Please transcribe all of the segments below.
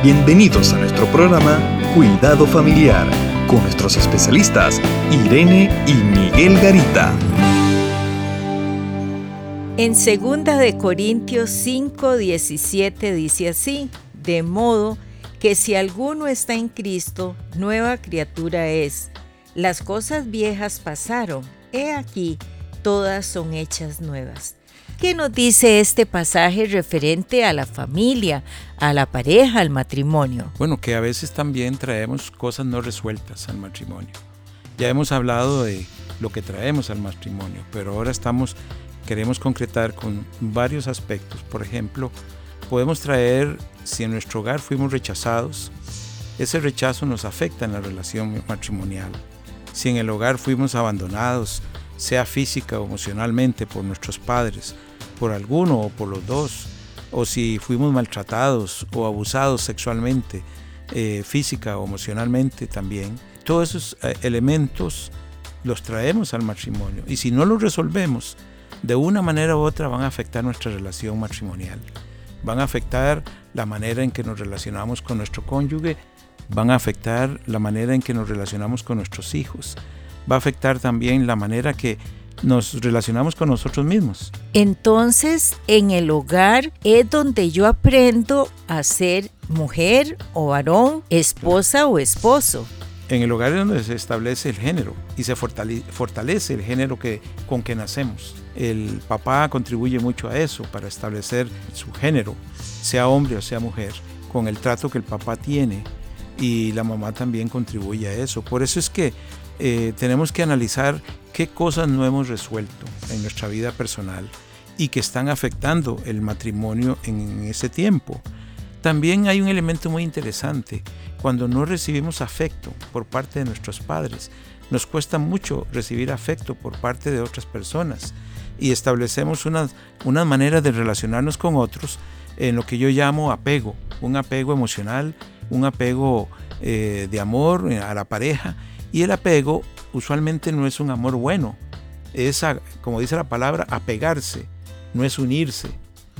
Bienvenidos a nuestro programa Cuidado Familiar con nuestros especialistas Irene y Miguel Garita. En 2 de Corintios 5, 17 dice así, de modo que si alguno está en Cristo, nueva criatura es. Las cosas viejas pasaron, he aquí, todas son hechas nuevas. ¿Qué nos dice este pasaje referente a la familia, a la pareja, al matrimonio? Bueno, que a veces también traemos cosas no resueltas al matrimonio. Ya hemos hablado de lo que traemos al matrimonio, pero ahora estamos queremos concretar con varios aspectos. Por ejemplo, podemos traer si en nuestro hogar fuimos rechazados, ese rechazo nos afecta en la relación matrimonial. Si en el hogar fuimos abandonados, sea física o emocionalmente por nuestros padres, por alguno o por los dos, o si fuimos maltratados o abusados sexualmente, eh, física o emocionalmente también. Todos esos eh, elementos los traemos al matrimonio y si no los resolvemos, de una manera u otra van a afectar nuestra relación matrimonial. Van a afectar la manera en que nos relacionamos con nuestro cónyuge, van a afectar la manera en que nos relacionamos con nuestros hijos, va a afectar también la manera que nos relacionamos con nosotros mismos. Entonces, en el hogar es donde yo aprendo a ser mujer o varón, esposa o esposo. En el hogar es donde se establece el género y se fortalece el género que, con que nacemos. El papá contribuye mucho a eso, para establecer su género, sea hombre o sea mujer, con el trato que el papá tiene y la mamá también contribuye a eso. Por eso es que eh, tenemos que analizar qué cosas no hemos resuelto en nuestra vida personal y que están afectando el matrimonio en ese tiempo. También hay un elemento muy interesante. Cuando no recibimos afecto por parte de nuestros padres, nos cuesta mucho recibir afecto por parte de otras personas y establecemos unas, una maneras de relacionarnos con otros en lo que yo llamo apego, un apego emocional, un apego eh, de amor a la pareja y el apego usualmente no es un amor bueno, es, como dice la palabra, apegarse, no es unirse.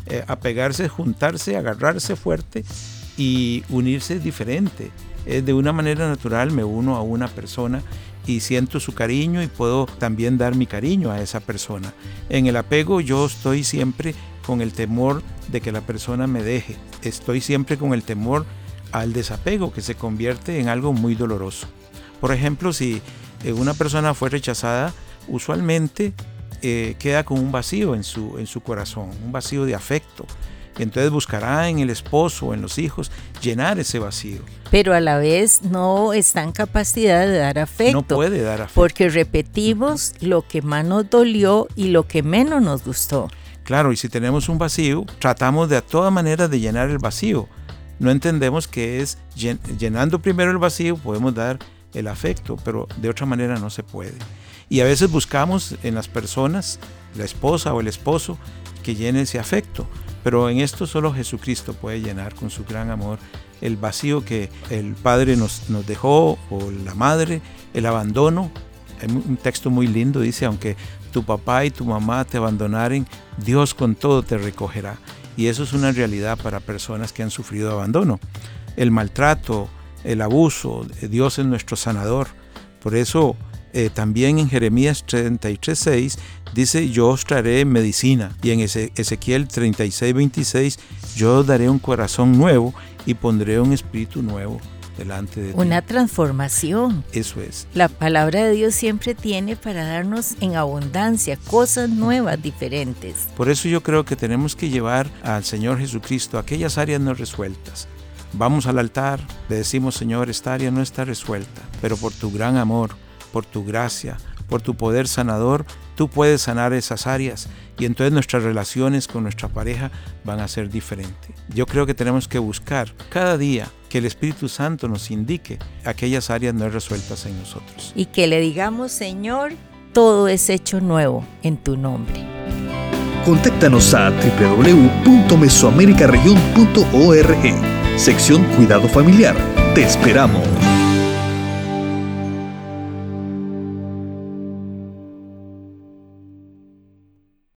Eh, apegarse es juntarse, agarrarse fuerte y unirse es diferente. de una manera natural me uno a una persona y siento su cariño y puedo también dar mi cariño a esa persona. En el apego yo estoy siempre con el temor de que la persona me deje. Estoy siempre con el temor al desapego que se convierte en algo muy doloroso. Por ejemplo, si una persona fue rechazada, usualmente eh, queda con un vacío en su, en su corazón, un vacío de afecto. Entonces buscará en el esposo o en los hijos llenar ese vacío. Pero a la vez no está en capacidad de dar afecto. No puede dar afecto. Porque repetimos lo que más nos dolió y lo que menos nos gustó. Claro, y si tenemos un vacío, tratamos de a toda manera de llenar el vacío. No entendemos que es llenando primero el vacío podemos dar el afecto, pero de otra manera no se puede. Y a veces buscamos en las personas, la esposa o el esposo, que llene ese afecto, pero en esto solo Jesucristo puede llenar con su gran amor el vacío que el Padre nos, nos dejó o la Madre, el abandono. Hay un texto muy lindo, dice, aunque tu papá y tu mamá te abandonaren, Dios con todo te recogerá. Y eso es una realidad para personas que han sufrido abandono. El maltrato, el abuso, Dios es nuestro sanador. Por eso eh, también en Jeremías 33.6 dice, yo os traeré medicina. Y en Ezequiel 36.26, yo os daré un corazón nuevo y pondré un espíritu nuevo delante de ti. Una transformación. Eso es. La palabra de Dios siempre tiene para darnos en abundancia cosas nuevas, diferentes. Por eso yo creo que tenemos que llevar al Señor Jesucristo aquellas áreas no resueltas Vamos al altar, le decimos, Señor, esta área no está resuelta, pero por tu gran amor, por tu gracia, por tu poder sanador, tú puedes sanar esas áreas y entonces nuestras relaciones con nuestra pareja van a ser diferentes. Yo creo que tenemos que buscar cada día que el Espíritu Santo nos indique aquellas áreas no resueltas en nosotros. Y que le digamos, Señor, todo es hecho nuevo en tu nombre. Contáctanos a www.mesoamericaregion.org sección Cuidado Familiar. Te esperamos.